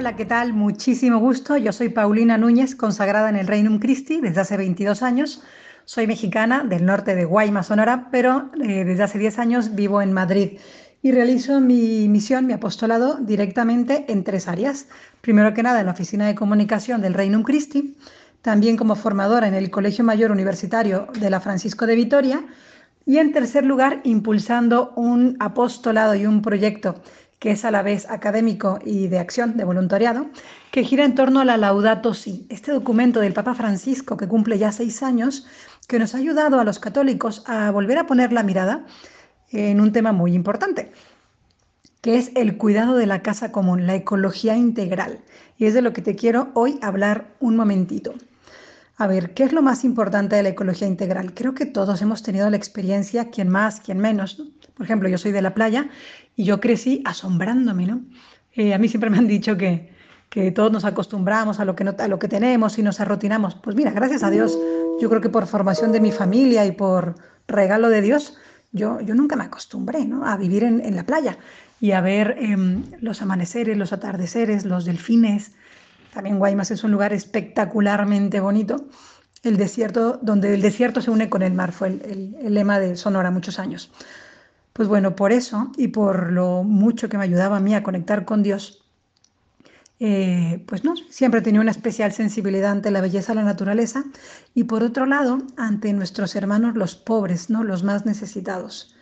Hola, ¿qué tal? Muchísimo gusto. Yo soy Paulina Núñez, consagrada en el Reinum Christi desde hace 22 años. Soy mexicana del norte de Guaymas, Sonora, pero eh, desde hace 10 años vivo en Madrid y realizo mi misión, mi apostolado directamente en tres áreas. Primero que nada, en la Oficina de Comunicación del Reinum Christi, también como formadora en el Colegio Mayor Universitario de la Francisco de Vitoria y en tercer lugar, impulsando un apostolado y un proyecto que es a la vez académico y de acción, de voluntariado, que gira en torno a la Laudato Si, este documento del Papa Francisco que cumple ya seis años, que nos ha ayudado a los católicos a volver a poner la mirada en un tema muy importante, que es el cuidado de la casa común, la ecología integral. Y es de lo que te quiero hoy hablar un momentito. A ver, ¿qué es lo más importante de la ecología integral? Creo que todos hemos tenido la experiencia, quien más, quien menos. Por ejemplo, yo soy de la playa y yo crecí asombrándome, ¿no? Eh, a mí siempre me han dicho que, que todos nos acostumbramos a lo, que a lo que tenemos y nos arrotinamos. Pues mira, gracias a Dios, yo creo que por formación de mi familia y por regalo de Dios, yo, yo nunca me acostumbré ¿no? a vivir en, en, la playa y a ver eh, los amaneceres, los atardeceres, los delfines, también Guaymas es un lugar espectacularmente bonito. El desierto, donde el desierto se une con el mar, fue el, lema de Sonora muchos años. Pues bueno, por eso y por lo mucho que me ayudaba a mí a conectar con Dios, eh, pues no, siempre tenía una especial sensibilidad ante la belleza de la naturaleza y por otro lado ante nuestros hermanos los pobres, ¿no? los más necesitados.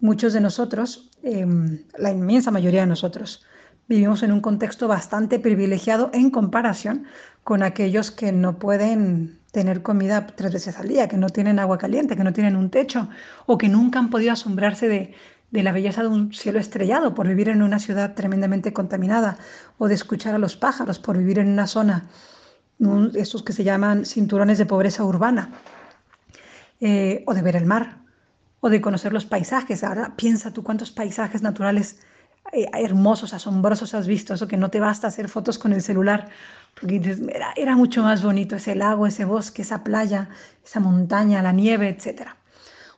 Muchos de nosotros, em, la inmensa mayoría de nosotros, vivimos en un contexto bastante privilegiado en comparación con aquellos que no pueden tener comida tres veces al día, que no tienen agua caliente, que no tienen un techo o que nunca han podido asombrarse de, la belleza de un cielo estrellado por vivir en una ciudad tremendamente contaminada o de escuchar a los pájaros por vivir en una zona, estos que se llaman cinturones de pobreza urbana, eh, o de ver el mar, o de conocer los paisajes. Ahora piensa tú cuántos paisajes naturales hermosos, asombrosos has visto, eso que no te basta hacer fotos con el celular, porque era, era, mucho más bonito ese lago, ese bosque, esa playa, esa montaña, la nieve, etc.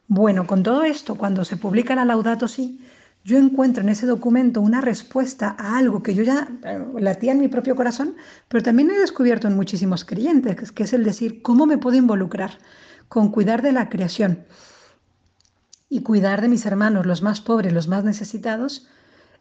Bueno, con todo esto, cuando se publica la Laudato Si, yo encuentro en ese documento una respuesta a algo que yo ya eh, latía en mi propio corazón, pero también he descubierto en muchísimos creyentes, que es el decir, ¿cómo me puedo involucrar con cuidar de la creación y cuidar de mis hermanos, los más pobres, los más necesitados?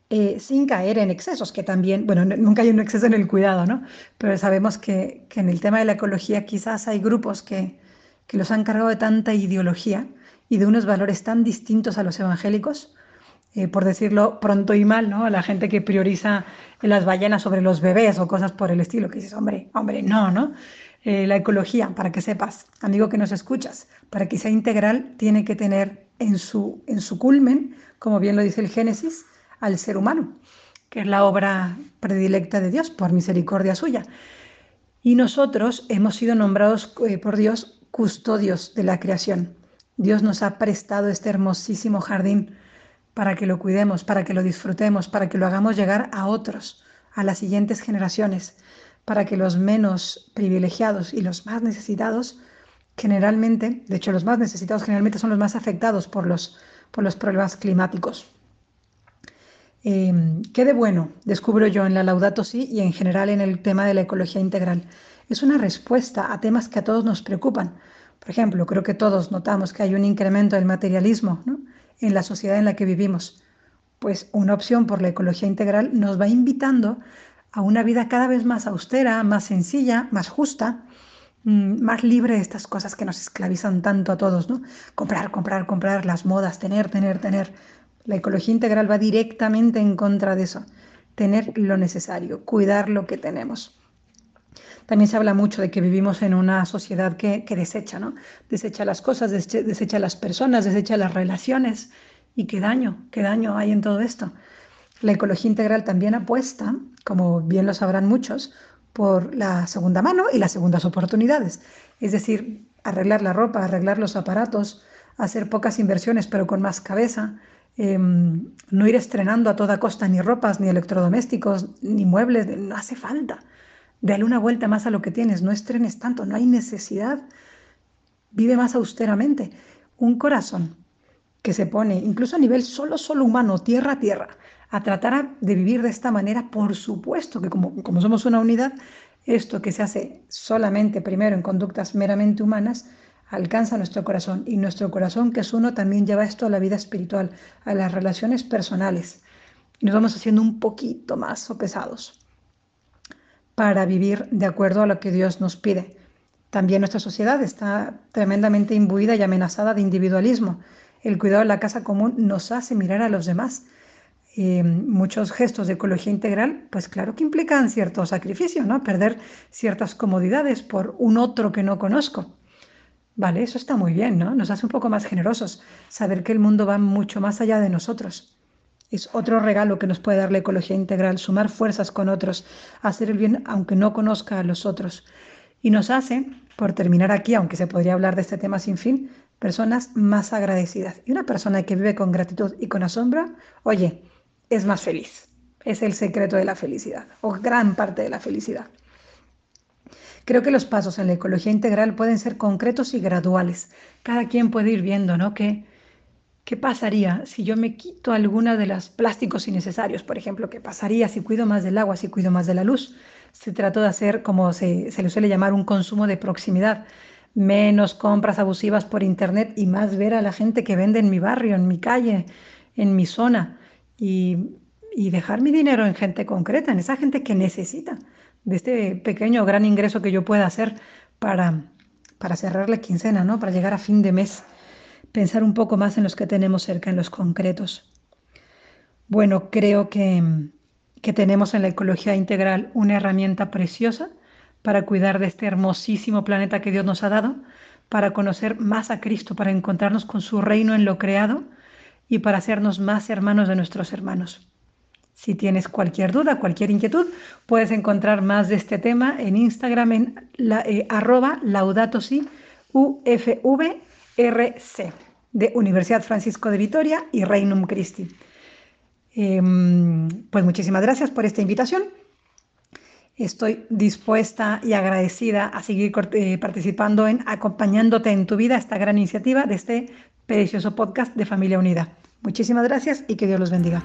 Eh, sin caer en excesos, que también, bueno, nunca hay un exceso en el cuidado, ¿no? Pero sabemos que, en el tema de la ecología quizás hay grupos que, que los han cargado de tanta ideología y de unos valores tan distintos a los evangélicos, eh, por decirlo pronto y mal, ¿no? La gente que prioriza las ballenas sobre los bebés o cosas por el estilo, que dices, hombre, hombre, no, ¿no? Eh, la ecología, para que sepas, amigo que nos escuchas, para que sea integral, tiene que tener en su, en su culmen, como bien lo dice el Génesis, al ser humano, que es la obra predilecta de Dios por misericordia suya. Y nosotros hemos sido nombrados eh, por Dios custodios de la creación. Dios nos ha prestado este hermosísimo jardín para que lo cuidemos, para que lo disfrutemos, para que lo hagamos llegar a otros, a las siguientes generaciones, para que los menos privilegiados y los más necesitados, generalmente, de hecho los más necesitados generalmente son los más afectados por los, por los problemas climáticos. Em, ¿Qué de bueno descubro yo en la Laudato Si y en general en el tema de la ecología integral? Es una respuesta a temas que a todos nos preocupan. Por ejemplo, creo que todos notamos que hay un incremento del materialismo en la sociedad en la que vivimos. Pues una opción por la ecología integral nos va invitando a una vida cada vez más austera, más sencilla, más justa, mm, más libre de estas cosas que nos esclavizan tanto a todos. Comprar, comprar, comprar, las modas, tener, tener, tener. La ecología integral va directamente en contra de eso, tener lo necesario, cuidar lo que tenemos. También se habla mucho de que vivimos en una sociedad que, desecha, ¿no? Desecha las cosas, desecha las personas, desecha las relaciones. ¿Y qué daño? ¿Qué daño hay en todo esto? La ecología integral también apuesta, como bien lo sabrán muchos, por la segunda mano y las segundas oportunidades. Es decir, arreglar la ropa, arreglar los aparatos, hacer pocas inversiones pero con más cabeza, em, no ir estrenando a toda costa ni ropas, ni electrodomésticos, ni muebles, no hace falta. Dale una vuelta más a lo que tienes, no estrenes tanto, no hay necesidad. Vive más austeramente. Un corazón que se pone, incluso a nivel solo, solo humano, tierra a tierra, a tratar de vivir de esta manera, por supuesto que como, como somos una unidad, esto que se hace solamente primero en conductas meramente humanas, alcanza nuestro corazón y nuestro corazón que es uno también lleva esto a la vida espiritual, a las relaciones personales. Y nos vamos haciendo un poquito más sopesados para vivir de acuerdo a lo que Dios nos pide. También nuestra sociedad está tremendamente imbuida y amenazada de individualismo. El cuidado de la casa común nos hace mirar a los demás. Eh, muchos gestos de ecología integral, pues claro que implican cierto sacrificio, ¿no? Perder ciertas comodidades por un otro que no conozco. Vale, eso está muy bien, ¿no? Nos hace un poco más generosos saber que el mundo va mucho más allá de nosotros. Es otro regalo que nos puede dar la ecología integral, sumar fuerzas con otros, hacer el bien aunque no conozca a los otros. Y nos hace, por terminar aquí, aunque se podría hablar de este tema sin fin, personas más agradecidas. Y una persona que vive con gratitud y con asombro, oye, es más feliz. Es el secreto de la felicidad, o gran parte de la felicidad. Creo que los pasos en la ecología integral pueden ser concretos y graduales. Cada quien puede ir viendo, ¿no? Que ¿Qué pasaría si yo me quito alguna de los plásticos innecesarios? Por ejemplo, ¿qué pasaría si cuido más del agua, si cuido más de la luz? Se trató de hacer, como se, le suele llamar, un consumo de proximidad. Menos compras abusivas por internet y más ver a la gente que vende en mi barrio, en mi calle, en mi zona. Y, y dejar mi dinero en gente concreta, en esa gente que necesita de este pequeño o gran ingreso que yo pueda hacer para, para cerrar la quincena, ¿no? Para llegar a fin de mes pensar un poco más en los que tenemos cerca, en los concretos. Bueno, creo que, que tenemos en la ecología integral una herramienta preciosa para cuidar de este hermosísimo planeta que Dios nos ha dado, para conocer más a Cristo, para encontrarnos con su reino en lo creado y para hacernos más hermanos de nuestros hermanos. Si tienes cualquier duda, cualquier inquietud, puedes encontrar más de este tema en Instagram en la, eh, arroba laudatosi ufv RC de Universidad Francisco de Vitoria y Reinum Christi. Em, pues muchísimas gracias por esta invitación. Estoy dispuesta y agradecida a seguir eh, participando en acompañándote en tu vida esta gran iniciativa de este precioso podcast de Familia Unida. Muchísimas gracias y que Dios los bendiga.